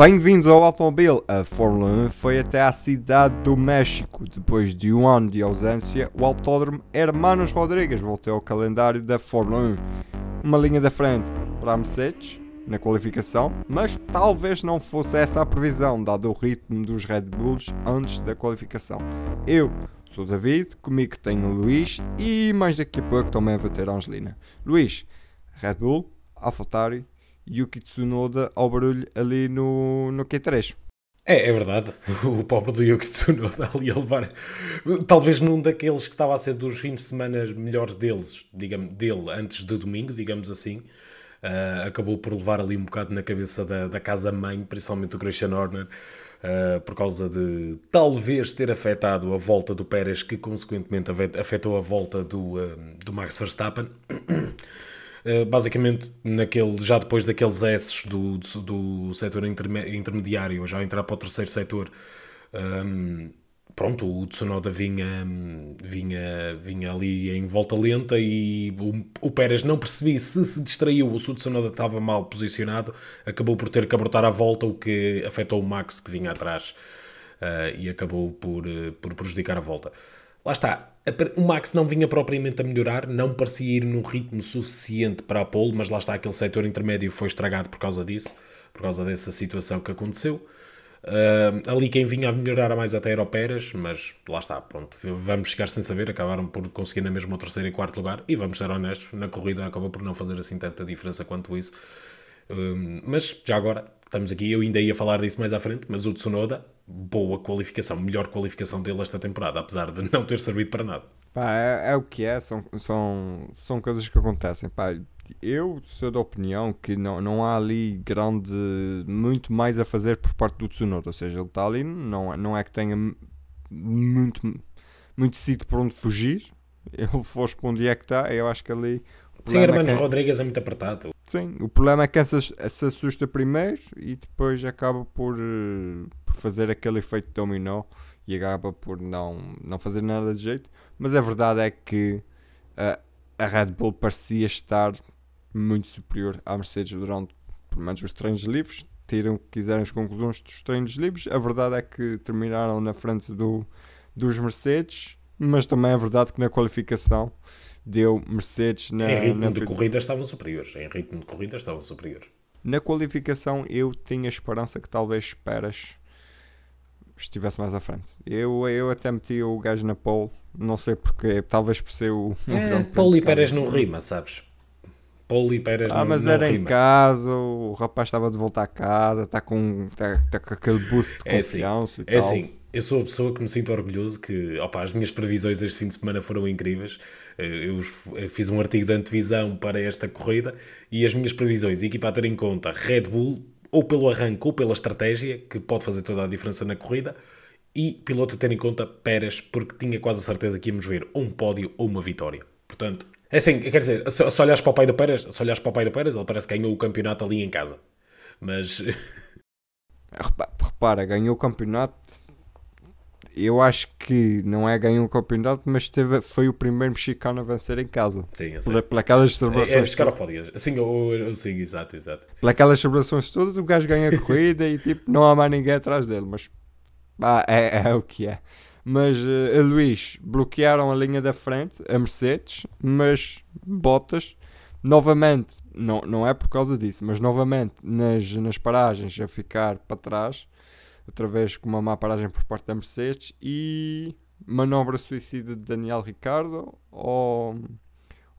Bem-vindos ao Automóvel. A Fórmula 1 foi até à cidade do México. Depois de um ano de ausência, o Autódromo Hermanos Rodrigues voltou ao calendário da Fórmula 1. Uma linha da frente para a Mercedes na qualificação, mas talvez não fosse essa a previsão, dado o ritmo dos Red Bulls antes da qualificação. Eu sou David, comigo tenho o Luís e mais daqui a pouco também vou ter a Angelina. Luís, Red Bull, AlphaTauri Yuki Tsunoda ao barulho ali no, no Q3. É, é verdade. O pobre do Yuki Tsunoda ali a levar. Talvez num daqueles que estava a ser dos fins de semana melhores deles, digamos, dele antes de domingo, digamos assim. Uh, acabou por levar ali um bocado na cabeça da, da casa-mãe, principalmente o Christian Horner, uh, por causa de talvez ter afetado a volta do Pérez, que consequentemente afetou a volta do, uh, do Max Verstappen. Eh, basicamente naquele, já depois daqueles S do, do, do setor intermediário, já entrar para o terceiro setor, um, ehm, pronto, o Tsunoda vinha, vinha, vinha ali em volta lenta e o, o Pérez não percebi se se distraiu ou se o Tsunoda estava mal posicionado, acabou por ter que abortar a volta, o que afetou o Max que vinha atrás uh, e acabou por, uh, por prejudicar a volta. Lá está, o Max não vinha propriamente a melhorar, não parecia ir num ritmo suficiente para a pole, mas lá está, aquele setor intermédio foi estragado por causa disso, por causa dessa situação que aconteceu. Uh, ali quem vinha a melhorar mais até era o Pérez, mas lá está, pronto, vamos chegar sem saber, acabaram por conseguir na mesma o terceiro e quarto lugar, e vamos ser honestos, na corrida acabou por não fazer assim tanta diferença quanto isso. Uh, mas já agora, estamos aqui, eu ainda ia falar disso mais à frente, mas o Tsunoda boa qualificação, melhor qualificação dele esta temporada, apesar de não ter servido para nada. Pá, é, é o que é, são, são, são coisas que acontecem. Pá, eu sou da opinião que não, não há ali grande, muito mais a fazer por parte do Tsunoda, ou seja, ele está ali, não, não é que tenha muito, muito sítio por onde fugir, ele fosse para onde é que está, eu acho que ali Sim, Hermanos é que... Rodrigues é muito apertado. Sim, o problema é que se, se assusta primeiro e depois acaba por, eh, por fazer aquele efeito dominó e acaba por não, não fazer nada de jeito. Mas a verdade é que a, a Red Bull parecia estar muito superior à Mercedes durante pelo menos os treinos livres. Tiram que quiserem as conclusões dos treinos livres. A verdade é que terminaram na frente do, dos Mercedes, mas também é verdade que na qualificação deu Mercedes na. Em ritmo na... de corrida estavam superiores. Em ritmo de corrida estavam superiores. Na qualificação eu tinha esperança que talvez Pérez estivesse mais à frente. Eu, eu até meti o gajo na pole, não sei porquê, talvez por ser o. É, pole e Pérez não rima, sabes? Pole e Pérez ah, não, mas não era rima. em casa, o rapaz estava de volta a casa, está com, tá, tá com aquele boost de é confiança é assim, e é tal. assim, eu sou a pessoa que me sinto orgulhoso que opa, as minhas previsões este fim de semana foram incríveis. Eh, eu fiz um artigo de antevisão para esta corrida e as minhas previsões, equipa a ter em conta Red Bull, ou pelo arranque ou pela estratégia, que pode fazer toda a diferença na corrida, e piloto a ter em conta Pérez, porque tinha quase a certeza que íamos ver um pódio ou uma vitória. Portanto, é assim, quer dizer, se olhares para o pai do Pérez, se olhares para o pai do Pérez, ele parece que ganhou o campeonato ali em casa. Mas. Repara, ganhou o campeonato eu acho que não é ganhou um campeonato, mas teve, foi o primeiro mexicano a vencer em casa. Sim, sei. Por, por aquelas celebrações. É, é buscar ao pódio. Sim, eu, sim, exato, exato. Por aquelas celebrações todas, o gajo ganha a corrida e tipo, não há mais ninguém atrás dele. Mas ah, é, é o que é. Mas uh, Luís bloquearam a linha da frente, a Mercedes, mas Bottas novamente, não, não é por causa disso, mas novamente nas, nas paragens a ficar para trás outra vez com uma má paragem por parte da Mercedes e manobra suicida de Daniel Ricardo ou,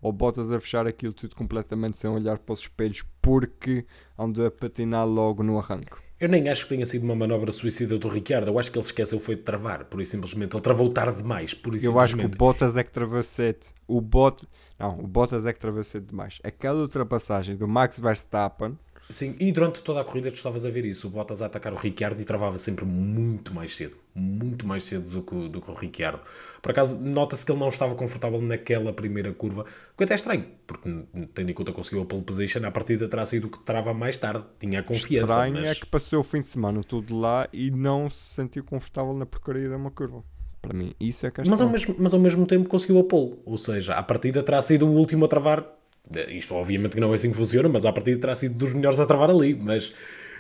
ou Bottas a fechar aquilo tudo completamente sem olhar para os espelhos porque andou a patinar logo no arranque. Eu nem acho que tenha sido uma manobra suicida do Ricardo. Eu acho que ele se esqueceu foi de travar, por isso simplesmente. Ele travou tarde demais, por isso Eu acho que o Bottas é que travou cedo. O Bot... Não, o Bottas é que travou cedo demais. Aquela ultrapassagem do Max Verstappen Sim, e durante toda a corrida tu estavas a ver isso, o Bottas a atacar o Ricciardo e travava sempre muito mais cedo, muito mais cedo do que, do que o Ricciardo. Por acaso, nota-se que ele não estava confortável naquela primeira curva, o que até é estranho, porque tendo em conta que conseguiu a pole position, a partida terá sido o que trava mais tarde, tinha a confiança. Estranho mas... é que passou o fim de semana tudo lá e não se sentiu confortável na porcaria de uma curva. Para mim, isso é que é mas ao, mesmo, mas ao mesmo tempo conseguiu a pole, ou seja, a partida terá sido o último a travar isto obviamente que não é assim que funciona, mas a partida terá sido dos melhores a travar ali. Mas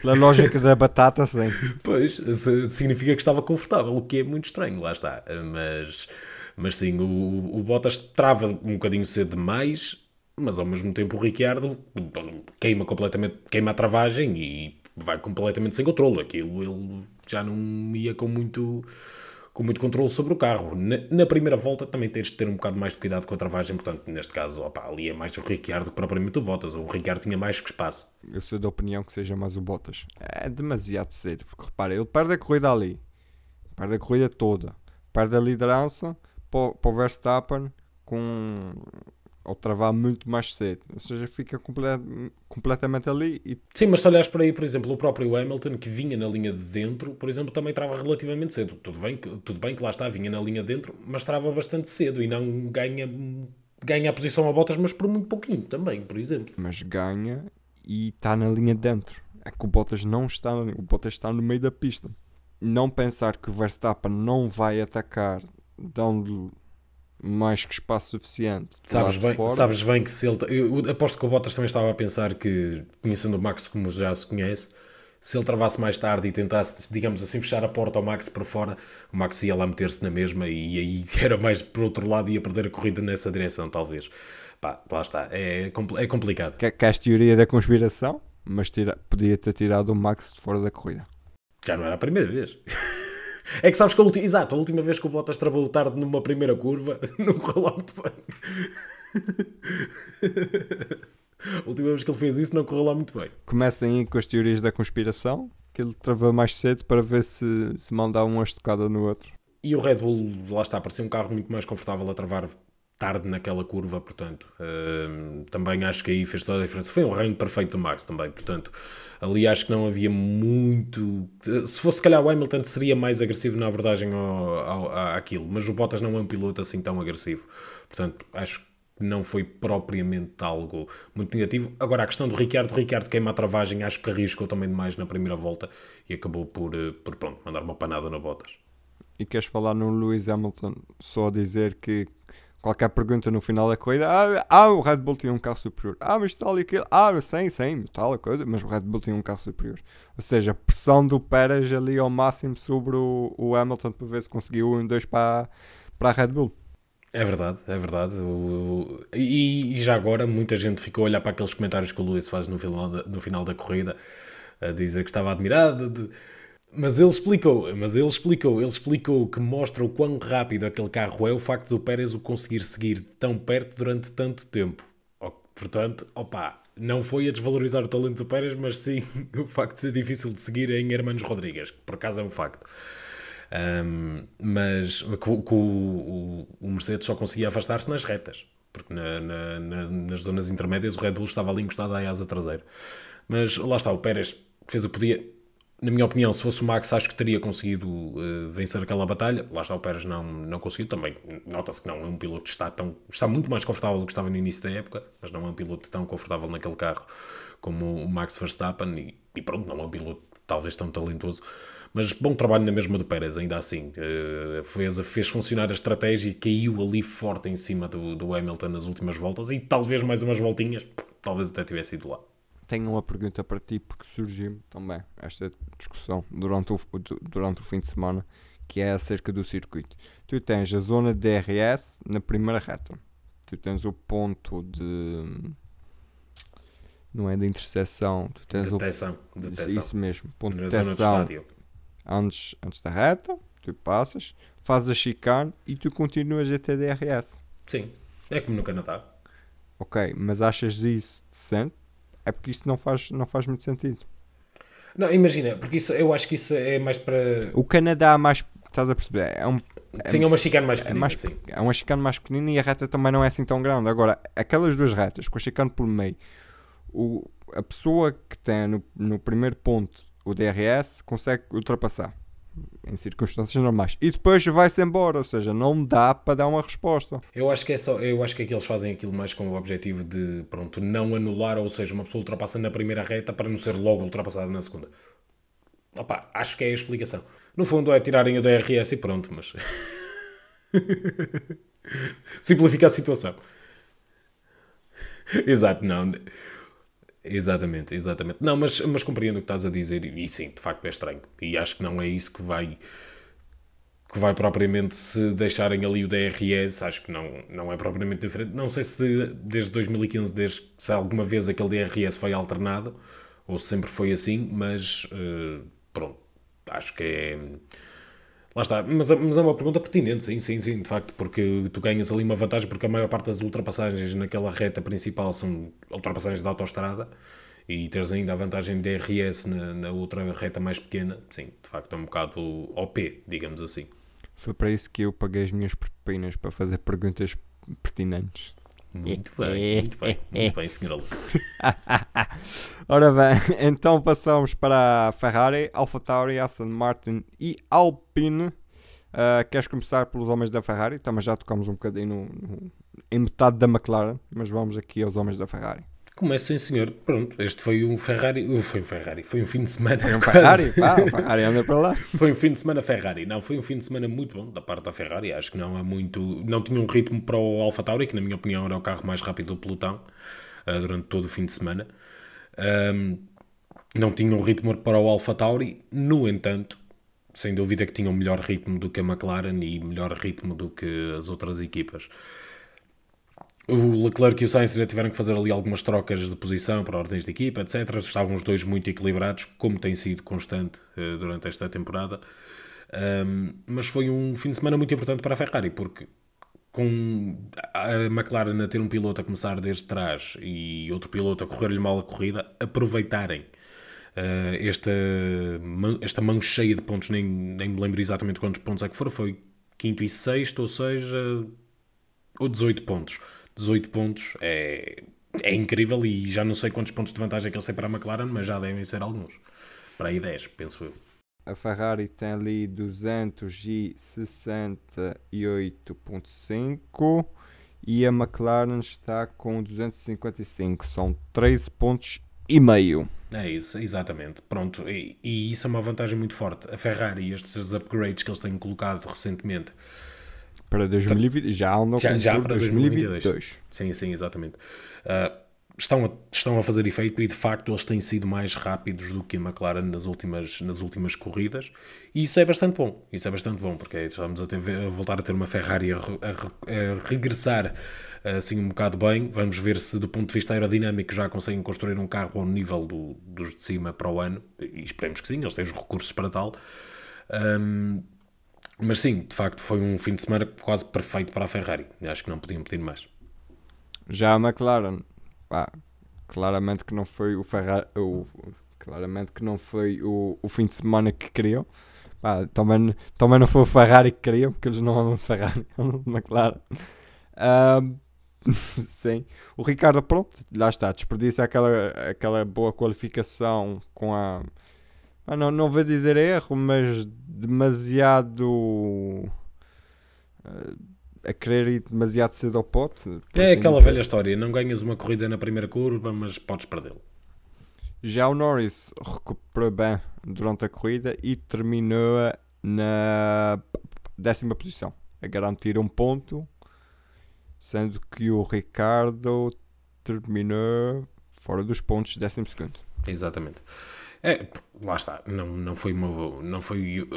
Pela lógica da batata, sim. Pois, significa que estava confortável, o que é muito estranho, lá está. Mas, mas sim, o, o Bottas trava um bocadinho cedo demais, mas ao mesmo tempo o Ricciardo queima completamente, queima a travagem e vai completamente sem controle. Aquilo ele já não ia com muito com muito controle sobre o carro. Na, na, primeira volta também tens de ter um bocado mais de cuidado com a travagem, portanto, neste caso, opa, ali é mais o Ricciardo que propriamente o Bottas. O Ricciardo tinha mais que espaço. Eu sou da opinião que seja mais o Bottas. É demasiado cedo, porque repara, ele perde a corrida ali, perde a corrida toda, perde a liderança para, o Verstappen com ou travar muito mais cedo. Ou seja, fica completamente ali. E... Sim, mas se olhares para aí, por exemplo, o próprio Hamilton, que vinha na linha de dentro, por exemplo, também trava relativamente cedo. Tudo bem, tudo bem que lá está, vinha na linha de dentro, mas trava bastante cedo e não ganha, ganha a posição a botas, mas por muito pouquinho também, por exemplo. Mas ganha e está na linha de dentro. É que o Bottas não está, o Bottas está no meio da pista. Não pensar que o Verstappen não vai atacar dando mais que espaço suficiente. Sabes bem, sabes bem que se ele. Eu aposto que o Bottas também estava a pensar que, conhecendo o Max como já se conhece, se ele travasse mais tarde e tentasse, digamos assim, fechar a porta ao Max para fora, o Max ia lá meter-se na mesma e aí era mais por outro lado ia perder a corrida nessa direção, talvez. Pá, lá está, é, é complicado. Que, que a teoria da conspiração, mas tira, podia ter tirado o Max de fora da corrida. Já não era a primeira vez. É que sabes que a última, exato, a última vez que o Bottas travou tarde numa primeira curva, não correu lá muito bem. a última vez que ele fez isso não correu lá muito bem. Comecem aí com as teorias da conspiração, que ele travou mais cedo para ver se, se mandar uma estocada no outro. E o Red Bull, lá está, parecia um carro muito mais confortável a travar tarde naquela curva, portanto, uh, também acho que aí fez toda a diferença. Foi um reino perfeito do Max também, portanto, ali acho que não havia muito. Se fosse, se calhar, o Hamilton seria mais agressivo na abordagem ao, ao, àquilo, mas o Bottas não é um piloto assim tão agressivo, portanto, acho que não foi propriamente algo muito negativo. Agora, a questão do Ricciardo, o Ricciardo queima a travagem, acho que arriscou também demais na primeira volta e acabou por, eh, por pronto, mandar uma panada na Bottas. E queres falar no Lewis Hamilton só dizer que qualquer pergunta no final da corrida, ah, ah, o Red Bull tinha um carro superior, ah, mas tal e aquilo, ah, sim, sim, tal a coisa, mas o Red Bull tinha um carro superior. Ou seja, pressão do Pérez ali ao máximo sobre o, o Hamilton para ver se conseguiu um dois para, para a Red Bull. É verdade, é verdade. O, o, e, e, já agora muita gente ficou a olhar para aqueles comentários que o Luís faz no final da, no final da corrida, a dizer que estava admirado. De, mas ele explicou, mas ele explicou, ele explicou que mostra o quão rápido aquele carro é o facto do Pérez o conseguir seguir tão perto durante tanto tempo. Portanto, opa, não foi a desvalorizar o talento do Pérez, mas sim o facto de ser difícil de seguir em Hermanos Rodrigues, que por acaso é um facto. Um, mas que, o, o, Mercedes só conseguia afastar-se nas retas, porque na, na, na, nas zonas intermédias o Red Bull estava ali encostado à asa traseira. Mas lá está, o Pérez fez o que podia na minha opinião, se fosse o Max, acho que teria conseguido uh, vencer aquela batalha. Lá está, o Pérez não, não conseguiu também. Nota-se que não é um piloto que está, tão, está muito mais confortável do que estava no início da época, mas não é um piloto tão confortável naquele carro como o Max Verstappen. E, e pronto, não é um piloto talvez tão talentoso. Mas bom trabalho na mesma do Pérez, ainda assim. Uh, fez, fez funcionar a estratégia e caiu ali forte em cima do, do Hamilton nas últimas voltas e talvez mais umas voltinhas, talvez até tivesse ido lá tenho uma pergunta para ti, porque surgiu também esta discussão durante o, durante o fim de semana, que é acerca do circuito. Tu tens a zona de DRS na primeira reta. Tu tens o ponto de. Não é de interseção. Tu tens deteção. O, deteção. Isso mesmo. Ponto de deteção. Antes, antes da reta, tu passas, fazes a chicane e tu continuas a ter DRS. Sim. É como no Canadá. Ok, mas achas isso decente? É porque isto não faz, não faz muito sentido. Não, imagina, porque isso, eu acho que isso é mais para. O Canadá, mais. Estás a perceber? É um, é, sim, é uma chicane mais pequenina. É, mais, sim. é uma chicane mais pequenina e a reta também não é assim tão grande. Agora, aquelas duas retas, com a chicane pelo meio, o, a pessoa que tem no, no primeiro ponto o DRS consegue ultrapassar em circunstâncias normais. E depois vai-se embora, ou seja, não dá para dar uma resposta. Eu acho que é só, eu acho que, é que eles fazem aquilo mais com o objetivo de, pronto, não anular, ou seja, uma pessoa ultrapassa na primeira reta para não ser logo ultrapassada na segunda. Opa, acho que é a explicação. No fundo é tirarem o DRS e pronto, mas simplifica a situação. Exato, não. Exatamente, exatamente. Não, mas, mas compreendo o que estás a dizer e sim, de facto é estranho. E acho que não é isso que vai que vai propriamente se deixarem ali o DRS, acho que não, não é propriamente diferente. Não sei se desde 2015, desde se alguma vez aquele DRS foi alternado ou se sempre foi assim, mas uh, pronto, acho que é. Lá está, mas, mas, é uma pergunta pertinente, sim, sim, sim, de facto, porque tu ganhas ali uma vantagem, porque a maior parte das ultrapassagens naquela reta principal são ultrapassagens da autostrada e teres ainda a vantagem de DRS na, na outra reta mais pequena, sim, de facto é um bocado OP, digamos assim. Foi para isso que eu paguei as minhas propinas para fazer perguntas pertinentes. Muito bem, muito bem, muito bem, senhor Aluno. Ora bem, então passamos para a Ferrari, AlphaTauri, Aston Martin e Alpine. Uh, queres começar pelos homens da Ferrari? Também já tocamos um bocadinho no, no, em metade da McLaren, mas vamos aqui aos homens da Ferrari. Começa, sim, senhor. Pronto, este foi um Ferrari. Foi um Ferrari, foi um fim de semana. Foi um Ferrari, pá, o Ferrari anda para lá. Foi um fim de semana Ferrari. Não, foi um fim de semana muito bom da parte da Ferrari. Acho que não é muito. Não tinha um ritmo para o Alfa Tauri, que na minha opinião era o carro mais rápido do pelotão uh, durante todo o fim de semana. Um, não tinha um ritmo para o Alfa Tauri, no entanto, sem dúvida que tinha um melhor ritmo do que a McLaren e melhor ritmo do que as outras equipas. O Leclerc e o Sainz já tiveram que fazer ali algumas trocas de posição para ordens de equipa, etc. Estavam os dois muito equilibrados, como tem sido constante uh, durante esta temporada. Um, mas foi um fim de semana muito importante para a Ferrari, porque com a McLaren a ter um piloto a começar desde trás e outro piloto a correr-lhe mal a corrida, aproveitarem uh, esta, esta mão cheia de pontos, nem, nem me lembro exatamente quantos pontos é que foram, foi quinto e sexto, ou seja, ou 18 pontos 18 pontos é, é incrível e já não sei quantos pontos de vantagem é que ele tem para a McLaren, mas já devem ser alguns. Para aí 10, penso eu. A Ferrari tem ali 268.5 e a McLaren está com 255. São 13 pontos e meio. É isso, exatamente. Pronto, e, e isso é uma vantagem muito forte. A Ferrari, estes upgrades que eles têm colocado recentemente, para 2020, já andam já, já para 2022. 2022. Sim, sim, exatamente. Uh, estão, a, estão a fazer efeito e de facto eles têm sido mais rápidos do que a McLaren nas últimas, nas últimas corridas e isso é bastante bom. Isso é bastante bom porque estamos a, ter, a voltar a ter uma Ferrari a, a, a, regressar assim um bocado bem. Vamos ver se do ponto de vista aerodinâmico já conseguem construir um carro ao nível do, dos de cima para o ano e esperemos que sim, eles têm os recursos para tal. Um, mas sim, de facto, foi um fim de semana quase perfeito para a Ferrari. Acho que não podiam pedir mais. Já a McLaren, pá, claramente que não foi o Ferrari, o, claramente que não foi o, o fim de semana que queriam. Pá, também, também não foi o Ferrari que queriam, porque eles não andam de Ferrari, andam de McLaren. Sim, o Ricardo, pronto, lá está, desperdiça aquela, aquela boa qualificação com a ah, não, não vou dizer erro, mas demasiado uh, a querer ir demasiado cedo ao pote. É assim aquela velha história, não ganhas uma corrida na primeira curva, mas podes perdê-lo. Já o Norris recuperou bem durante a corrida e terminou na décima posição, a garantir um ponto, sendo que o Ricardo terminou fora dos pontos, décimo segundo. Exatamente. É, lá está, não, não foi uma não foi,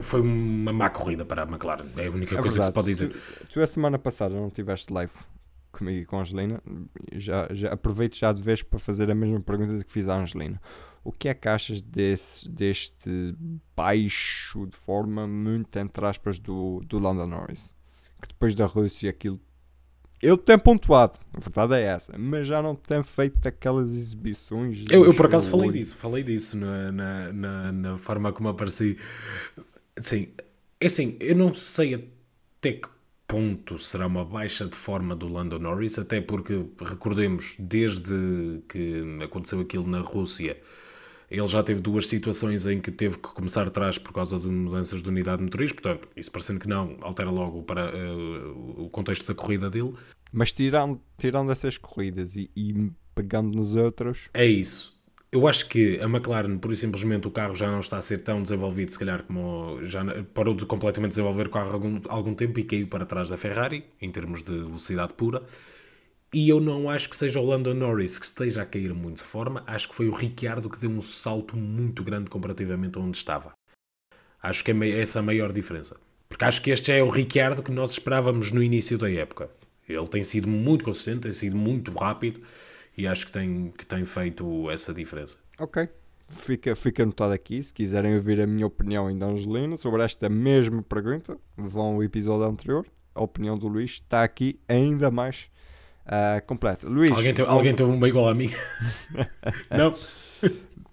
foi uma má corrida para a McLaren, é a única é coisa verdade. que se pode dizer. Tu, tu, a semana passada não tiveste live comigo e com a Angelina, já, já aproveito já de vez para fazer a mesma pergunta que fiz à Angelina. O que é que achas desse, deste baixo de forma, muito entre aspas, do, do Lando Norris? Que depois da Rússia aquilo ele tem pontuado, a verdade é essa, mas já não tem feito aquelas exibições. Eu, eu por acaso falei disso, falei disso na, na, na, na, forma como apareci. Sim, é assim, eu não sei até que ponto será uma baixa de forma do Lando Norris, até porque recordemos, desde que aconteceu aquilo na Rússia ele já teve duas situações em que teve que começar atrás por causa de mudanças de unidade motorista, portanto, isso parecendo que não, altera logo para uh, o contexto da corrida dele. Mas tirando, tirando essas corridas e, e pegando nos outros. É isso. Eu acho que a McLaren, por simplesmente, o carro já não está a ser tão desenvolvido, se calhar como já parou de completamente desenvolver o carro há algum, algum tempo e caiu para trás da Ferrari, em termos de velocidade pura. E eu não acho que seja o Lando Norris que esteja a cair muito de forma. Acho que foi o Ricciardo que deu um salto muito grande comparativamente a onde estava. Acho que é essa a maior diferença. Porque acho que este já é o Ricciardo que nós esperávamos no início da época. Ele tem sido muito consistente, tem sido muito rápido e acho que tem, que tem feito essa diferença. Ok. Fica, fica anotado aqui. Se quiserem ouvir a minha opinião em Angelina sobre esta mesma pergunta, vão ao episódio anterior. A opinião do Luís está aqui ainda mais uh, completa. Luís, alguém, teve, alguém teve uma igual a mim? não?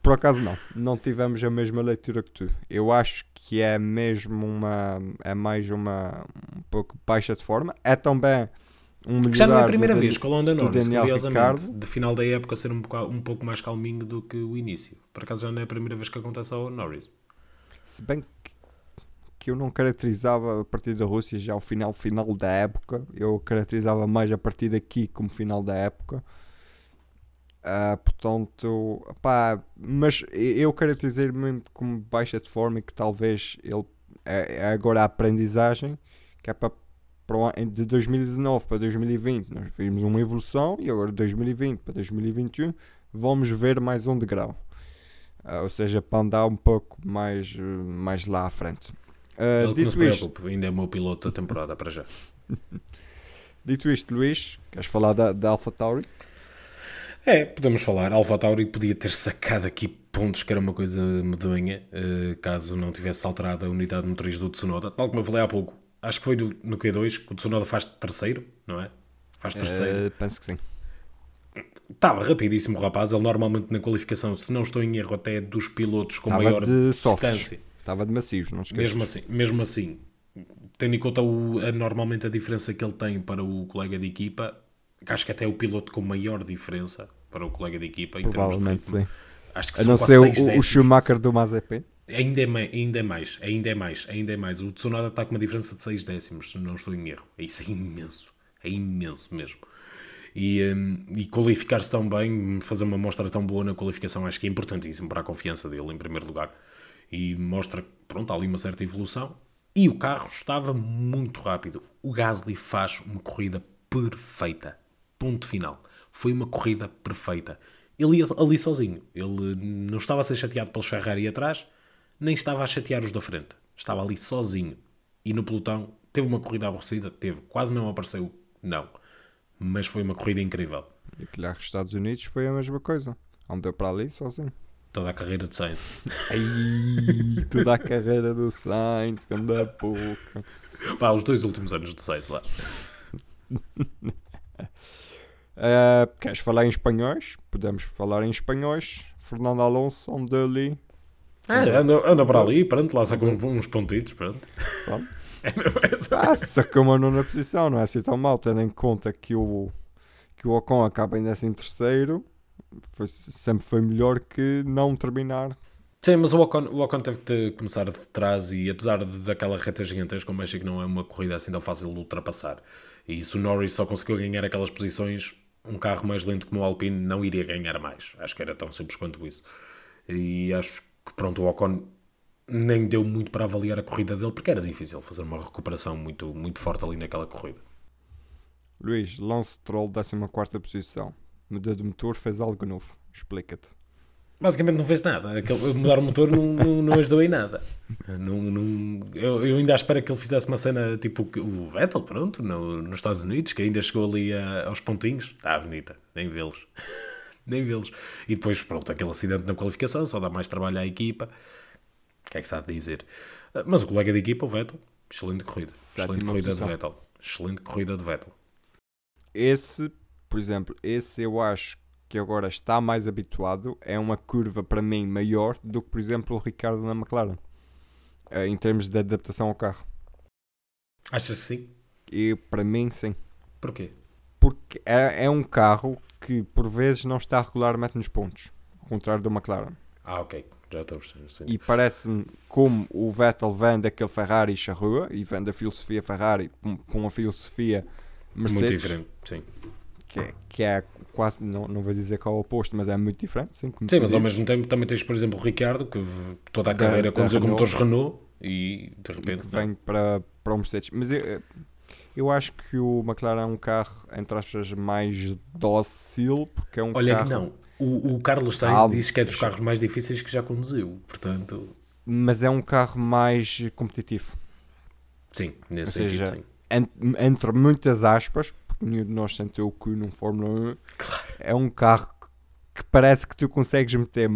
Por acaso não, não tivemos a mesma leitura que tu. Eu acho que é mesmo uma. é mais uma. um pouco baixa de forma. É também um Já não é a primeira vez com o London Norris, curiosamente, de final da época ser um pouco, um pouco mais calminho do que o início. Por acaso já não é a primeira vez que acontece ao Norris. Se bem que, que eu não caracterizava a partir da Rússia já o final, final da época, eu caracterizava mais a partir daqui como final da época. Uh, portanto, pá, mas eu caracterizei mesmo como baixa de forma e que talvez ele é, é agora a aprendizagem que é para, para de 2019 para 2020 nós vimos uma evolução e agora de 2020 para 2021 vamos ver mais um degrau. Uh, ou seja para andar um pouco mais, mais lá à frente uh, ele dito não se preocupe, ainda é o meu piloto da temporada para já dito isto Luís, queres falar da, da AlphaTauri? É, podemos falar. Alfa Tauri podia ter sacado aqui pontos que era uma coisa medonha, uh, caso não tivesse alterado a unidade motriz do Tsunoda. Tal como eu falei há pouco, acho que foi do, no Q2 que o Tsunoda faz terceiro, não é? Faz terceiro. Uh, penso que sim. Estava rapidíssimo o rapaz. Ele normalmente na qualificação, se não estou em erro, até é dos pilotos com Tava maior distância. Estava de macios, não esqueças. Mesmo assim, mesmo assim tendo em conta o, a, normalmente a diferença que ele tem para o colega de equipa, acho que até é o piloto com maior diferença para o colega de equipa em Provavelmente termos de sim. Acho que a não ser o, o Schumacher do Mazepin. Ainda é, ainda é mais, ainda é mais, ainda é mais. O Tsunoda está com uma diferença de 6 décimos, se não estou em erro. Isso é imenso, é imenso mesmo. E, um, e qualificar-se tão bem, fazer uma mostra tão boa na qualificação, acho que é importantíssimo para a confiança dele, em primeiro lugar. E mostra que, pronto, há ali uma certa evolução. E o carro estava muito rápido. O Gasly faz uma corrida perfeita. Ponto final. Foi uma corrida perfeita. Ele ia ali sozinho. Ele não estava a ser chateado pelos Ferrari atrás, nem estava a chatear os da frente. Estava ali sozinho. E no pelotão teve uma corrida aborrecida? Teve. Quase não apareceu? Não. Mas foi uma corrida incrível. E que os Estados Unidos foi a mesma coisa. Andou para ali sozinho. Toda a carreira do Sainz. Ai, toda a carreira do Sainz, anda pouco. Vá, os dois últimos anos do Sainz, lá. Uh, queres falar em espanhóis? Podemos falar em espanhóis. Fernando Alonso, onde ali. É, anda, anda para ali, pronto, lá sacou uns pontitos, pronto. pronto. é. Ah, sacou uma nona posição, não é assim tão mal, tendo em conta que o, que o Ocon acaba em 13 terceiro, foi, sempre foi melhor que não terminar. Sim, mas o Ocon, o Ocon teve que começar de trás e apesar de, daquela reta gigantesca, o México não é uma corrida assim tão fácil de ultrapassar. E se o Norris só conseguiu ganhar aquelas posições, um carro mais lento como o Alpine não iria ganhar mais. Acho que era tão simples quanto isso. E acho que pronto, o Ocon nem deu muito para avaliar a corrida dele porque era difícil fazer uma recuperação muito, muito forte ali naquela corrida. Luís, Lance Troll, 14 posição. Mudou de motor, fez algo novo. Explica-te. Basicamente não fez nada. Aquele, mudar o motor não, não, não ajudou em nada. Não, não, eu, eu ainda espero que ele fizesse uma cena tipo o Vettel, pronto, no, nos Estados Unidos, que ainda chegou ali a, aos pontinhos. Está bonita, nem vê-los. nem vê-los. E depois, pronto, aquele acidente na qualificação só dá mais trabalho à equipa. O que é que há de dizer? Mas o colega de equipa, o Vettel, excelente corrida. Excelente corrida de Vettel. Excelente corrida de Vettel. Esse, por exemplo, esse eu acho que agora está mais habituado, é uma curva para mim maior do que, por exemplo, o Ricardo na McLaren, eh, em termos de adaptação ao carro. Achas que sim? E para mim, sim. Porquê? Porque é, é um carro que por vezes não está regularmente nos pontos, ao contrário do McLaren. Ah, ok, já estou sim. E parece-me como o Vettel vem daquele Ferrari charrua e vem da filosofia Ferrari com uma filosofia Mercedes. Muito diferente, sim. Que é, que é quase, não, não vou dizer que é o oposto, mas é muito diferente. Sim, sim mas ao mesmo tempo também tens, por exemplo, o Ricardo, que toda a carreira conduziu com motores Renault e de repente. vem para, para o Mercedes. Mas eu, Eu acho que o McLaren é um carro, entre aspas, mais dócil, porque é um Olha carro... que não. O, o Carlos Sainz Calma. diz que é dos carros mais difíceis que já conduziu. Portanto, Mas é um carro mais competitivo. sim, nesse Ou sentido, seja, sim. en- entre muitas aspas, nenhum de nós sentiu o cu num Fórmula 1, é um carro que parece que tu consegues meter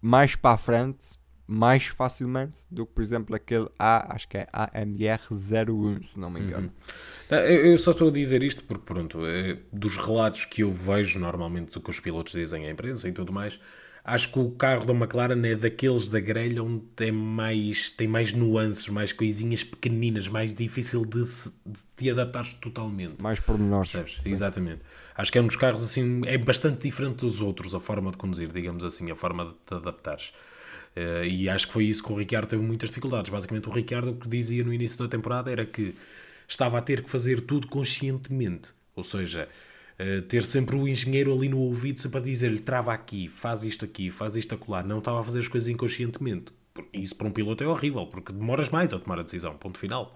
mais para a frente mais facilmente do que, por exemplo, aquele A, acho que é AMR01, se não me engano. Ah, Eu eu só estou a dizer isto porque, pronto, eh, dos relatos que eu vejo normalmente do que os pilotos dizem à imprensa e tudo mais, acho que o carro da McLaren é daqueles da grelha onde tem mais, tem mais nuances, mais coisinhas pequeninas, mais difícil de, se, de te adaptares totalmente. Mais pormenores. Percebes? Exatamente. Acho que é um dos carros assim, é bastante diferente dos outros, a forma de conduzir, digamos assim, a forma de te adaptares. Eh, e acho que foi isso que o Ricciardo teve muitas dificuldades. Basicamente, o Ricciardo o que dizia no início da temporada era que estava a ter que fazer tudo conscientemente. Ou seja, eh, ter sempre o engenheiro ali no ouvido sempre a dizer-lhe trava aqui, faz isto aqui, faz isto acolá. Não estava a fazer as coisas inconscientemente. Isso para um piloto é horrível, porque demoras mais a tomar a decisão, ponto final.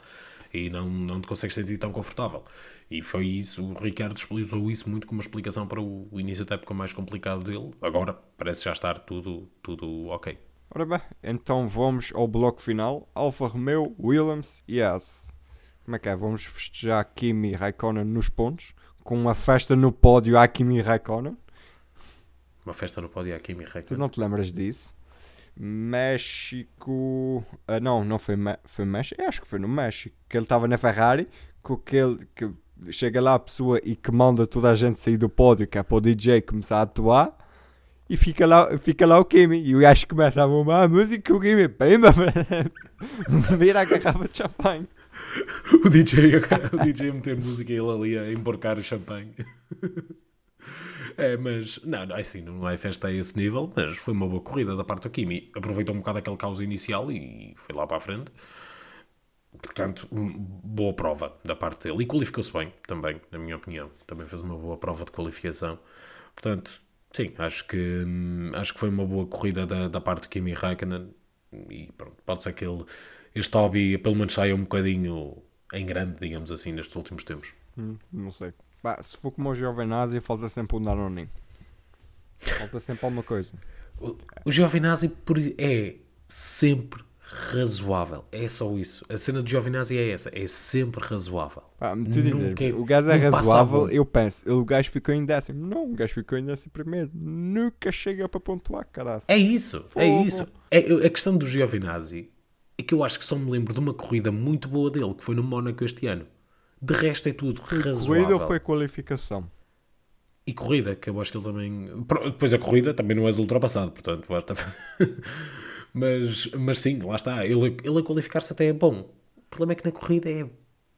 E não, não te consegues sentir tão confortável. E foi isso, o Ricardo usou isso muito como uma explicação para o, início da época mais complicado dele. Agora parece já estar tudo, tudo ok. Ora bem, então vamos ao bloco final. Alfa Romeo, Williams e Haas. Como é que é? Vamos festejar Kimi Raikkonen nos pontos, com uma festa no pódio a Kimi Raikkonen. Uma festa no pódio aqui, me Tu não te lembras disso? México. Ah, não, não foi, foi México. Eu acho que foi no México. Que ele estava na Ferrari. Com aquele que chega lá a pessoa e que manda toda a gente sair do pódio, que é para o DJ começar a atuar. E fica lá, fica lá o Kimi. E o gajo começa a bombar a música. E o Kimi, pimba, vira a garrafa de champanhe. O DJ, o DJ a meter música e ele ali a emborcar o champanhe. É, mas não, não, é assim, não é festa a esse nível, mas foi uma boa corrida da parte do Kimi. Aproveitou um bocado aquele caos inicial e foi lá para a frente. Portanto, boa prova da parte dele. E qualificou-se bem também, na minha opinião. Também fez uma boa prova de qualificação. Portanto, sim, acho que, hum, acho que foi uma boa corrida da, da parte do Kimi Raikkonen. E pronto, pode ser que ele, este hobby pelo menos saia um bocadinho em grande, digamos assim, nestes últimos tempos. Hum, não sei. Pá, se for como o Giovinazzi, falta sempre um Danoninho. Falta sempre alguma coisa. O, o Giovinazzi por- é sempre razoável. É só isso. A cena de Giovinazzi é essa. É sempre razoável. Nunca é- o gajo é razoável, eu penso, o gajo ficou em décimo. Não, o gajo ficou em décimo primeiro. Nunca chega para pontuar, caralho. É isso. É Fogo. isso. É, a questão do Giovinazzi é que eu acho que só me lembro de uma corrida muito boa dele, que foi no Mónaco este ano. De resto é tudo razoável. Corrida ou foi qualificação? E corrida, que eu acho que ele também. Depois a corrida também não és ultrapassado, portanto, basta mas, mas sim, lá está. Ele, ele a qualificar-se até é bom. O problema é que na corrida é.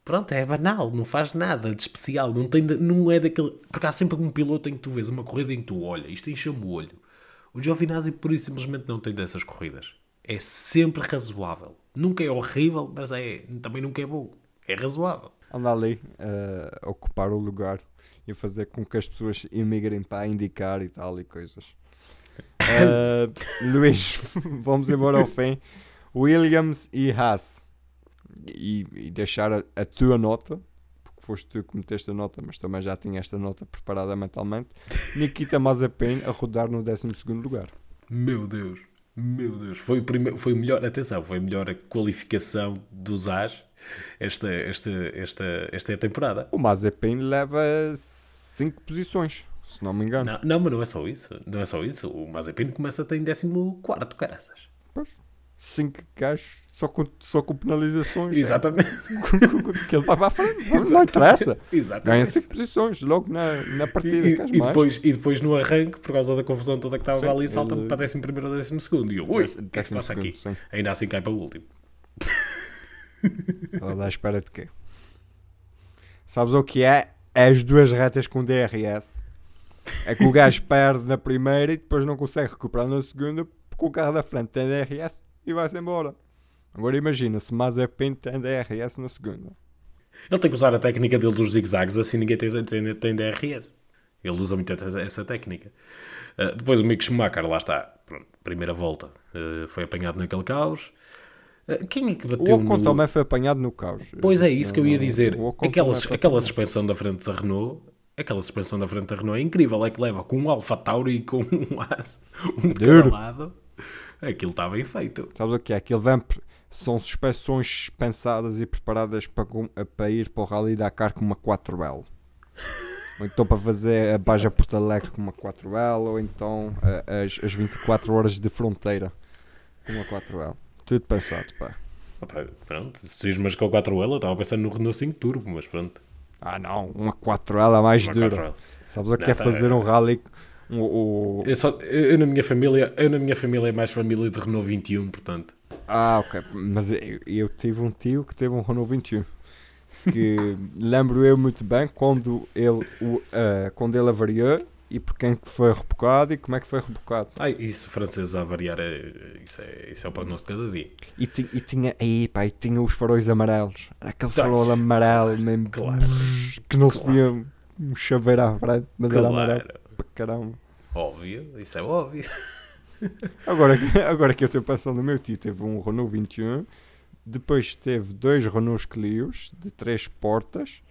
Pronto, é banal, não faz nada de especial. Não, tem, de- não é daquele. Porque há sempre um piloto em que tu vês uma corrida em que tu olha, isto encheu-me o olho. O Giovinazzi, por isso, simplesmente não tem dessas corridas. É sempre razoável. Nunca é horrível, mas é, também nunca é bom. É razoável. Anda ali eh, a ocupar o lugar e fazer com que as pessoas imigrem para indicar e tal e coisas. Eh, Luís, vamos embora ao fim. Williams e Haas. E, e deixar a, a tua nota, porque foste tu que meteste a nota, mas também já tinha esta nota preparada mentalmente. Nikita Mazepin a rodar no 12 lugar. Meu Deus, meu Deus. Foi o, primeiro, foi o melhor, atenção, foi a melhor qualificação dos AS esta, esta, esta, esta temporada. O Mazepin leva 5 posições, se não me engano. Não, não, mas não é só isso. Não é só isso. O Mazepin começa a ter em 14, caraças. Pois, 5 gajos só com, só com penalizações. é. Exatamente. que ele vai para a frente. Não, não interessa. Ganha Exatamente. 5 posições logo na, na partida. e- e depois, e depois no arranque, por causa da confusão toda que estava Sim, ali, salta-me ele- para 11 ou 12 e eu, ui, o que é que se passa décimo aqui? segundo, sim. Ainda assim cai para o último. Ela dá à espera de quê? Sabes o que é? É as duas retas com DRS. É que o gajo perde na primeira e depois não consegue recuperar na segunda porque o carro da frente tem DRS e vai-se embora. Agora imagina se Mazepin tem DRS na segunda. Ele tem que usar a técnica dele dos zigzags, assim ninguém tem, tem, tem DRS. Ele usa muito essa, técnica. Uh, depois o Mick Schumacher, lá está, pronto, primeira volta, uh, foi apanhado naquele caos. Uh, quem é que O bateu Ocon no... também foi apanhado no caos. Pois é, isso que eu ia dizer. o Aquela, aquela suspensão da frente da Renault, aquela suspensão da frente da Renault é incrível. É que leva com um Alfa Tauri e com um As, um de cada lado. Aquilo está bem feito. Sabes o que é? Aquilo vem, pre- são suspensões pensadas e preparadas para, com- para ir para o Rally Dakar com uma 4L. ou então para fazer a Baja Porto Alegre com uma 4L, ou então a- as, as 24 horas de fronteira com uma 4L. Tudo pensado, pá. Opa, pronto, se diz-mas com o 4L, eu estava pensando no Renault 5 Turbo, mas pronto. Ah não, uma 4L é mais Uma dura. 4L. Sabes o que é tá- fazer um rally? O, o- Eu, só, eu, eu na minha família, eu na minha família é mais família de Renault 21, portanto. Ah, ok. Mas eu, eu tive um tio que teve um Renault 21. Que lembro eu muito bem quando ele, o, ah, quando ele avariou e por quem que foi rebocado e como é que foi rebocado. Ai, isso francês a variar, é, isso, é, isso é o pão nosso de cada dia. E, ti- e tinha, aí, pá, e tinha os faróis amarelos. Era aquele Tá, farol amarelo claro, mesmo. claro. Que não se Claro. via um chaveiro à frente, mas era amarelo Claro, caramba. óbvio, isso é óbvio. Agora, agora que eu estou pensando, o meu tio teve um Renault 21, depois teve dois Renault Clios de três portas,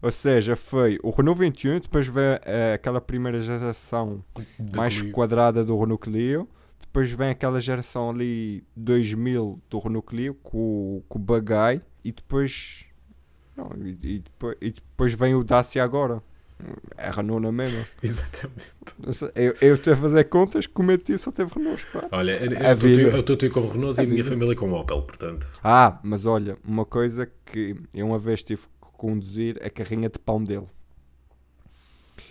ou seja, foi o Renault 21, depois eh, aquela primeira geração De mais Clio. quadrada do Renault Clio, depois vem aquela geração ali 2000 do Renault Clio com, o- com o Bagai e depois, não, e, e depois, e depois vem o Dacia agora. É Renault na mesma. Exatamente. Eu, eu estive a fazer contas que o meu tio só teve Renault, pá. Olha, eu- estou com Renault e A minha vida. família com Opel, portanto. Ah, mas olha, uma coisa que eu uma vez tive que conduzir a carrinha de pão dele.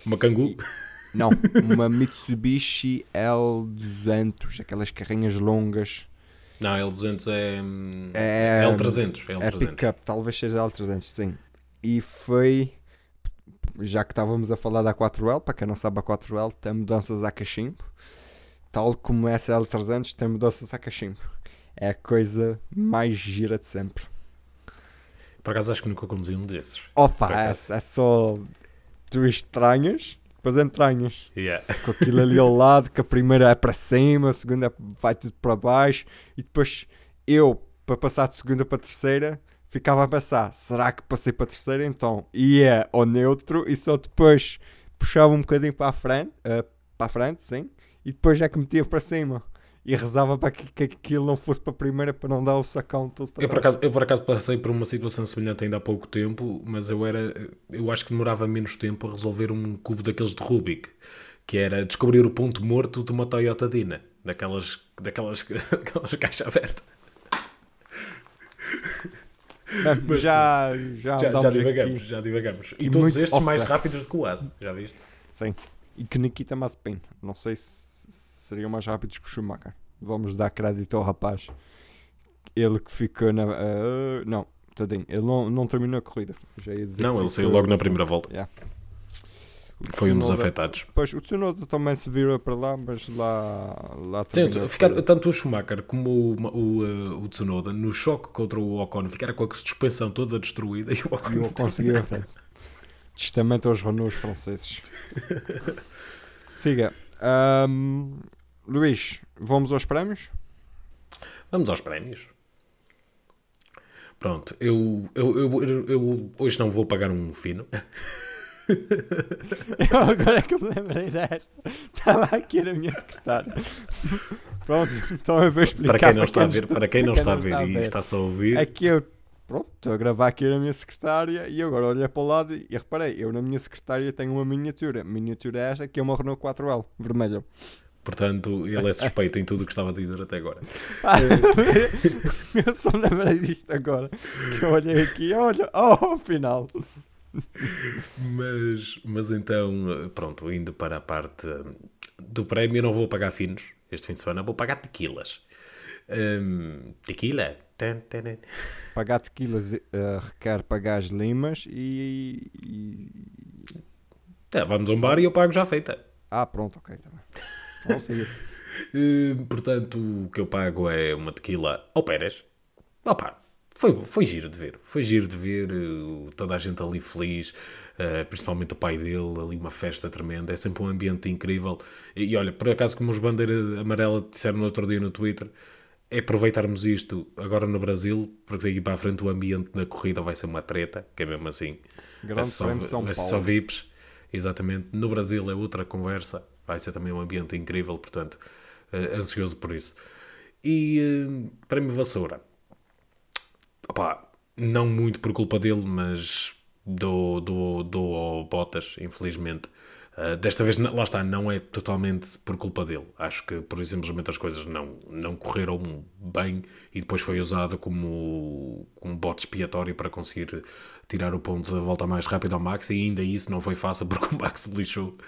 Uma Kangoo. Não, uma Mitsubishi L200, aquelas carrinhas longas. Não, L200 é. hum, É, L300. É É L300. pick-up, talvez seja L300, sim. E foi, já que estávamos a falar da 4L, para quem não sabe a 4L tem mudanças a cachimbo, tal como essa L300 tem mudanças a cachimbo. É a coisa mais gira de sempre. Por acaso acho que nunca conduzi um desses. Opa, é, é só tu estranhas, depois entranhas. Yeah. Com aquilo ali ao lado, que a primeira é para cima, a segunda é- vai tudo para baixo, e depois eu, para passar de segunda para terceira, ficava a pensar: será que passei para terceira? Então ia ao neutro e só depois puxava um bocadinho para a frente, eh, para a frente, sim, e depois já que metia para cima. E rezava para que, que aquilo não fosse para a primeira para não dar o sacão todo para Eu por, acaso, eu por acaso passei por uma situação semelhante ainda há pouco tempo, mas eu era. Eu acho que demorava menos tempo a resolver um cubo daqueles de Rubik, que era descobrir o ponto morto de uma Toyota Dina, daquelas, daquelas, daquelas caixa aberta. Mas já, já, Já, já aqui. divagamos, já divagamos. E, E todos estes mais track. rápidos do que o As, já viste? Sim. E que Nikita Mazepin. Não sei se seriam mais rápidos que o Schumacher. Vamos dar crédito ao rapaz. Ele que ficou na. ah, não, tadinho. Ele não, não terminou a corrida. Já ia dizer Não, ele saiu logo na primeira volta. Yeah. O Foi um dos afetados. Pois, o Tsunoda também se virou para lá, mas lá. lá Sim, terminou a ficar, corrida. tanto o Schumacher como o, o, uh, o Tsunoda, no choque contra o Ocon, ficaram com a suspensão toda destruída e o Ocon E eu consegui a frente. Testamento aos Renaults franceses. Siga. Ahm, Luís, vamos aos prémios? Vamos aos prémios. Pronto, eu, eu, eu, eu- eu hoje não vou pagar um fino. Eu agora é que me lembrei desta. Estava aqui na minha secretária. Pronto, então eu vou explicar. Para quem não está a ver, para quem não está a ver e está só a ouvir, É que eu, pronto, estou a gravar aqui na minha secretária e agora olhei para o lado e, reparei, eu na minha secretária tenho uma miniatura. A miniatura é esta que é uma Renault 4L, vermelha. portanto, ele é suspeito em tudo o que estava a dizer até agora. Ah, eu só me lembrei disto agora. Que eu olhei aqui e olha, oh, afinal. Mas, mas então, pronto, indo para a parte hum, do prémio, eu não vou pagar finos este fim de semana, vou pagar tequilas. Hum, tequila? Pagar tequilas eh, requer pagar as limas e, e- Tá, vamos a um bar e eu pago já feita. Ah, pronto, ok. Tá bem. Hum, portanto, o que eu pago é uma tequila ao Pérez. Opa, foi, foi giro de ver. Foi giro de ver uh, toda a gente ali feliz, uh, principalmente o pai dele, ali uma festa tremenda. É sempre um ambiente incrível. E, e olha, por acaso, como os bandeira amarela disseram no outro dia no Twitter, é aproveitarmos isto agora no Brasil, porque daqui para a frente o ambiente na corrida vai ser uma treta, que é mesmo assim. Grande só, Prémio de São Paulo. só VIPs. Exatamente. No Brasil é outra conversa. Vai ser também um ambiente incrível, portanto, eh, ansioso por isso. E eh, Prémio Vassoura. Opá, não muito por culpa dele, mas dou, dou, dou ao Bottas, infelizmente. Uh, desta vez, lá está, não é totalmente por culpa dele. Acho que, por simplesmente, as coisas não, não correram bem e depois foi usado como, como bote expiatório para conseguir tirar o ponto da volta mais rápida ao Max e ainda isso não foi fácil porque o Max lixou.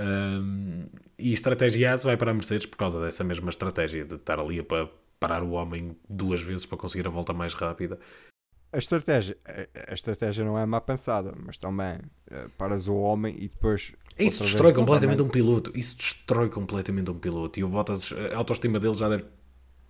Um, e estratégia A vai para a Mercedes por causa dessa mesma estratégia de estar ali para parar o homem duas vezes para conseguir a volta mais rápida A estratégia, a, estratégia não é má pensada, mas também eh, paras o homem e depois. Isso destrói vez, completamente um piloto. Isso destrói completamente um piloto. E o Bottas, a autoestima dele já deve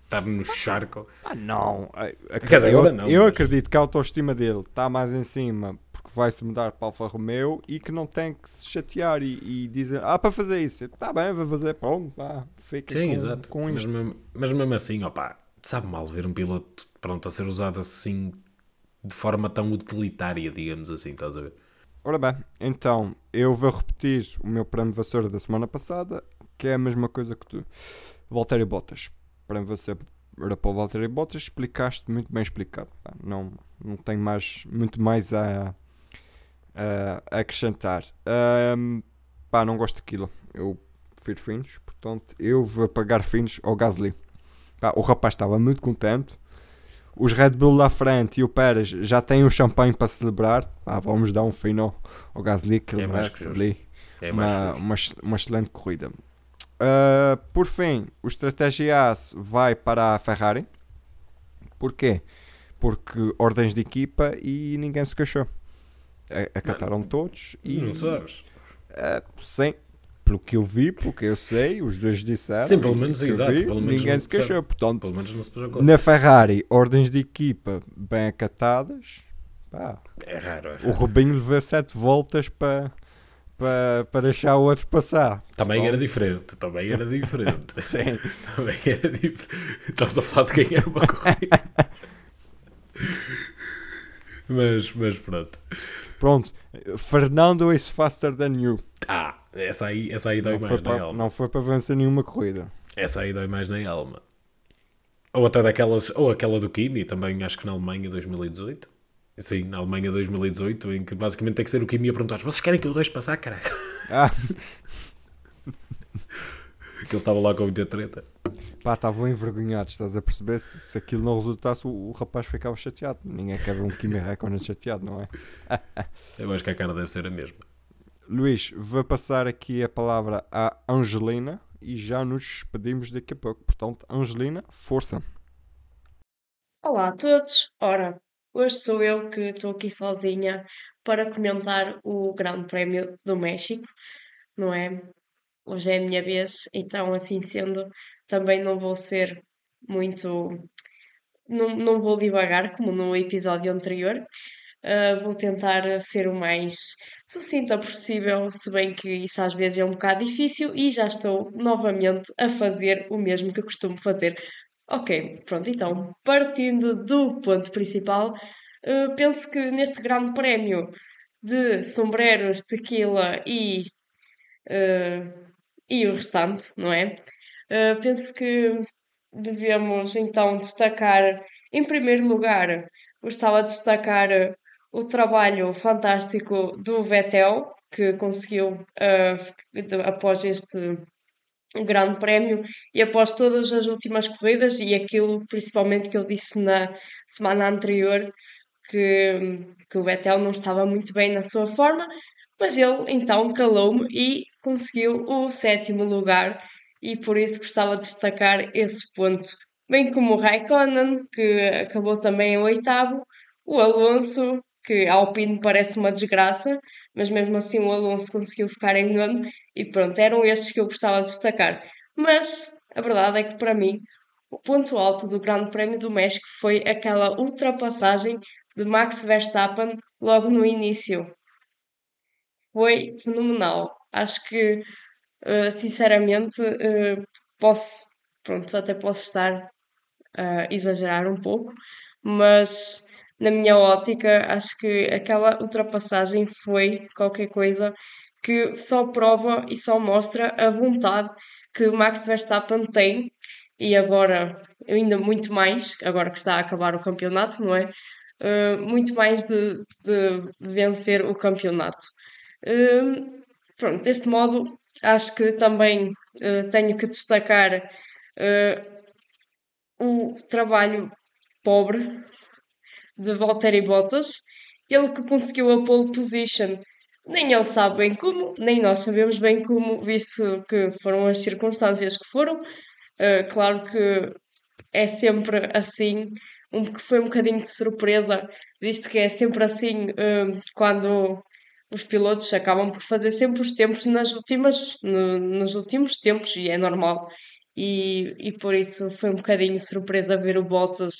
estar no charco. Ah, não. A- a- Quer dizer, eu, agora não, eu mas- acredito que a autoestima dele está mais em cima porque vai-se mudar para Alfa Romeo e que não tem que se chatear e, e dizer, ah, para fazer isso. Está bem, vou fazer, pronto, vá, fica Sim, com, exato. com mas, mesmo, mas mesmo assim, opá, sabe mal ver um piloto pronto a ser usado assim de forma tão utilitária, digamos assim, estás a ver? Ora bem, então eu vou repetir o meu prémio vassoura da semana passada, que é a mesma coisa que tu. Valtteri Bottas. Prémio vassoura para o Valtteri Bottas, explicaste muito bem explicado. Não, não tenho mais, muito mais a, a, acrescentar. Ahm, pá, não gosto daquilo. Eu prefiro finos, portanto eu vou pagar finos ao Gasly. Pá, o rapaz estava muito contente. Os Red Bull lá frente e o Pérez já têm o champanhe para celebrar. Pá, vamos dar um fim ao, ao Gasly que ele É mais merece ali É uma, uma, uma excelente corrida. Uh, por fim, o Estratégia Ace vai para a Ferrari. Porquê? Porque ordens de equipa e ninguém se queixou. Acataram todos e. Não sabes? Uh, sim, pelo que eu vi, pelo que eu sei, os dois disseram. Sim, pelo menos, exato, vi, pelo menos ninguém se queixou. Portanto, Pelo menos não se na Ferrari, ordens de equipa bem acatadas. Pá, É raro, é o raro. Rubinho levou sete voltas para, para, para deixar o outro passar. Também Bom. era diferente, também era diferente. Sim. também era diferente. Estamos a falar de quem era uma corrida. mas, mas pronto. Pronto, Fernando is faster than you. Ah, essa aí, essa aí dói Não mais na alma. não foi para vencer nenhuma corrida. Essa aí dói mais na alma. Ou até daquelas, ou aquela do Kimi, também acho que na Alemanha 2018. Sim, na Alemanha 2018, em que basicamente tem que ser o Kimi a perguntar: vocês querem que eu deixe passar, caralho? Ah, Que ele estava lá com muita treta. pá, estavam envergonhados, estás a perceber? Se, se aquilo não resultasse, o, o rapaz ficava chateado. Ninguém quer ver um Kimi Räikkönen chateado, não é? Eu acho que a cara deve ser a mesma. Luís, vou passar aqui a palavra à Angelina e já nos despedimos daqui a pouco. Portanto, Angelina, força. Olá a todos! Ora, hoje sou eu que estou aqui sozinha para comentar o Grande Prémio do México, não é? Hoje é a minha vez, então, assim sendo, também não vou ser muito. Não, não vou divagar como no episódio anterior. Uh, vou tentar ser o mais sucinta possível, se bem que isso às vezes é um bocado difícil e já estou novamente a fazer o mesmo que eu costumo fazer Ok, pronto, então, partindo do ponto principal, eh, penso que neste grande prémio de sombreros, tequila e, eh, e o restante, não é? Penso que devemos então destacar, em primeiro lugar, gostava de destacar o trabalho fantástico do Vettel, que conseguiu, de- após este Grande Prémio e após todas as últimas corridas e aquilo principalmente que eu disse na semana anterior que, que o Vettel não estava muito bem na sua forma, mas ele então calou-me e conseguiu o sétimo lugar e por isso gostava de destacar esse ponto. Bem como o Raikkonen, que acabou também em oitavo, o Alonso, que a Alpine parece uma desgraça, mas mesmo assim o Alonso conseguiu ficar em nono e pronto, eram estes que eu gostava de destacar. Mas a verdade é que para mim o ponto alto do Grande Prémio do México foi aquela ultrapassagem de Max Verstappen logo no início. Foi fenomenal. Acho que, eh, sinceramente, eh, posso, pronto, até posso estar a exagerar um pouco, mas na minha ótica, acho que aquela ultrapassagem foi qualquer coisa que só prova e só mostra a vontade que Max Verstappen tem e agora ainda muito mais, agora que está a acabar o campeonato, não é? Uh, muito mais de, de, vencer o campeonato. Uh, pronto, deste modo, acho que também uh, tenho que destacar o trabalho pobre de Valtteri Bottas, ele que conseguiu a pole position. Nem ele sabe bem como, nem nós sabemos bem como, visto que foram as circunstâncias que foram. Uh, claro que é sempre assim, um, que foi um bocadinho de surpresa, visto que é sempre assim uh, quando os pilotos acabam por fazer sempre os tempos nas últimas, no, nos últimos tempos, e é normal. E, e por isso foi um bocadinho surpresa ver o Bottas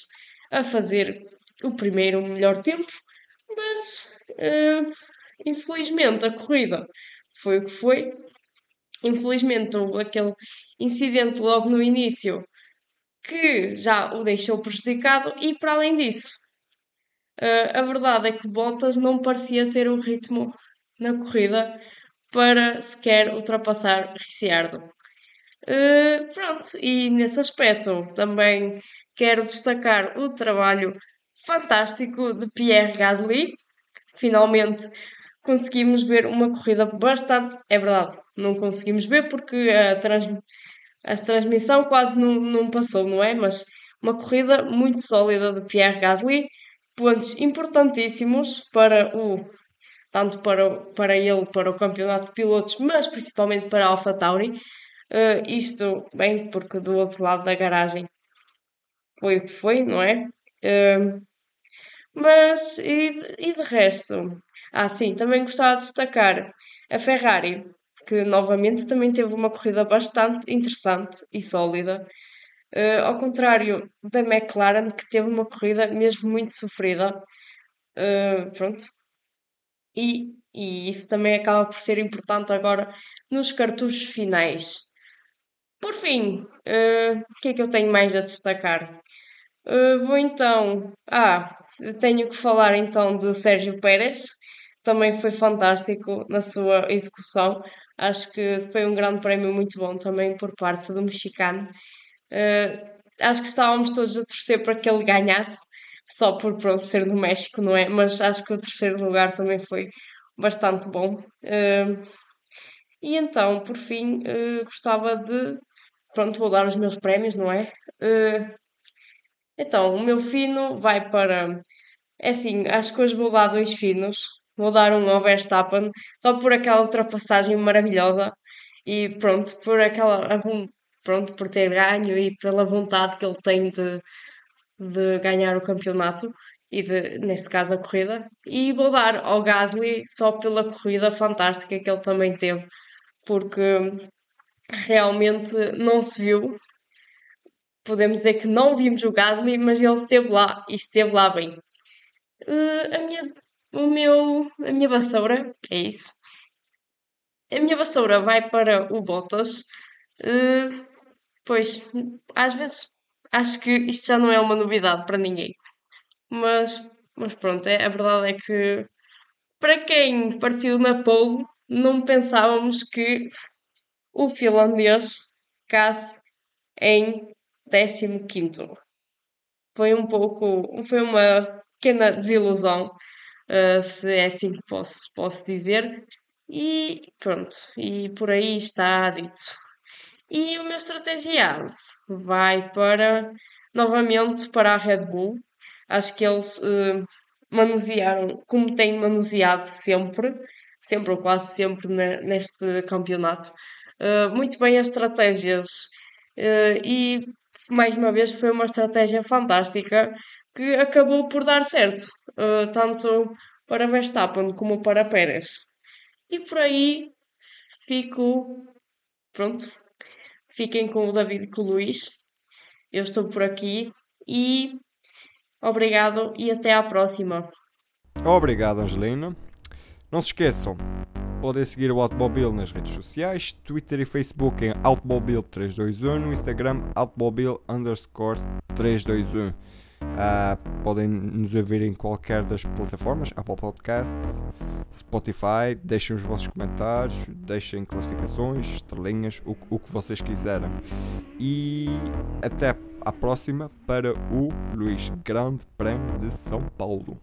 a fazer o primeiro melhor tempo, mas uh, infelizmente a corrida foi o que foi. Infelizmente houve aquele incidente logo no início que já o deixou prejudicado e para além disso, uh, a verdade é que Bottas não parecia ter o ritmo na corrida para sequer ultrapassar Ricciardo. Uh, pronto, e nesse aspecto também quero destacar o trabalho fantástico de Pierre Gasly. Finalmente conseguimos ver uma corrida bastante. É verdade, não conseguimos ver porque a, trans, a transmissão quase não, não passou, não é? Mas uma corrida muito sólida de Pierre Gasly, pontos importantíssimos para o tanto para, para ele, para o campeonato de pilotos, mas principalmente para a AlphaTauri. Uh, isto bem porque do outro lado da garagem foi o que foi, não é? Uh, mas, e, e de resto? Ah, sim, também gostava de destacar a Ferrari, que novamente também teve uma corrida bastante interessante e sólida. Uh, ao contrário da McLaren, que teve uma corrida mesmo muito sofrida. Uh, pronto. E, e isso também acaba por ser importante agora nos cartuchos finais. Por fim, uh, o que é que eu tenho mais a destacar? vou então. Ah, tenho que falar então de Sérgio Pérez, também foi fantástico na sua execução. Acho que foi um grande prémio muito bom também por parte do mexicano. Uh, acho que estávamos todos a torcer para que ele ganhasse, só por pronto, ser do México, não é? Mas acho que o terceiro lugar também foi bastante bom. Uh, e então, por fim, uh, gostava de. Pronto, vou dar os meus prémios, não é? Então, o meu fino vai para. É assim, acho que hoje vou dar dois finos. Vou dar um ao Verstappen, só por aquela ultrapassagem maravilhosa e pronto, por aquela. Pronto, por ter ganho e pela vontade que ele tem de, de ganhar o campeonato e de, neste caso a corrida. E vou dar ao Gasly só pela corrida fantástica que ele também teve, porque realmente não se viu podemos dizer que não vimos o Gasly, mas ele esteve lá e esteve lá bem. Uh, a, minha, o meu, a minha vassoura é isso. A minha vassoura vai para o Bottas. Uh, pois, às vezes acho que isto já não é uma novidade para ninguém. Mas, mas pronto, é, a verdade é que para quem partiu na pole, não pensávamos que o finlandês ficasse em 15. Foi um pouco, foi uma pequena desilusão, uh, se é assim que posso, posso dizer. E pronto, e por aí está dito. E o meu estratégia vai para, novamente, para a Red Bull. Acho que eles uh, manusearam como têm manuseado sempre, sempre ou quase sempre neste campeonato, uh, muito bem as estratégias. Uh, e mais uma vez foi uma estratégia fantástica que acabou por dar certo, uh, tanto para Verstappen como para Pérez. E por aí fico. Pronto. Fiquem com o David e com o Luís. Eu estou por aqui e obrigado e até à próxima. Obrigado, Angelina. Não se esqueçam, podem seguir o Automobile nas redes sociais, Twitter e Facebook em Automobile321, no Instagram Automobile underscore 321. Uh, podem nos ouvir em qualquer das plataformas, Apple Podcasts, Spotify. Deixem os vossos comentários, deixem classificações, estrelinhas, o, o que vocês quiserem. E até à próxima para o Luís Grande Prémio de São Paulo.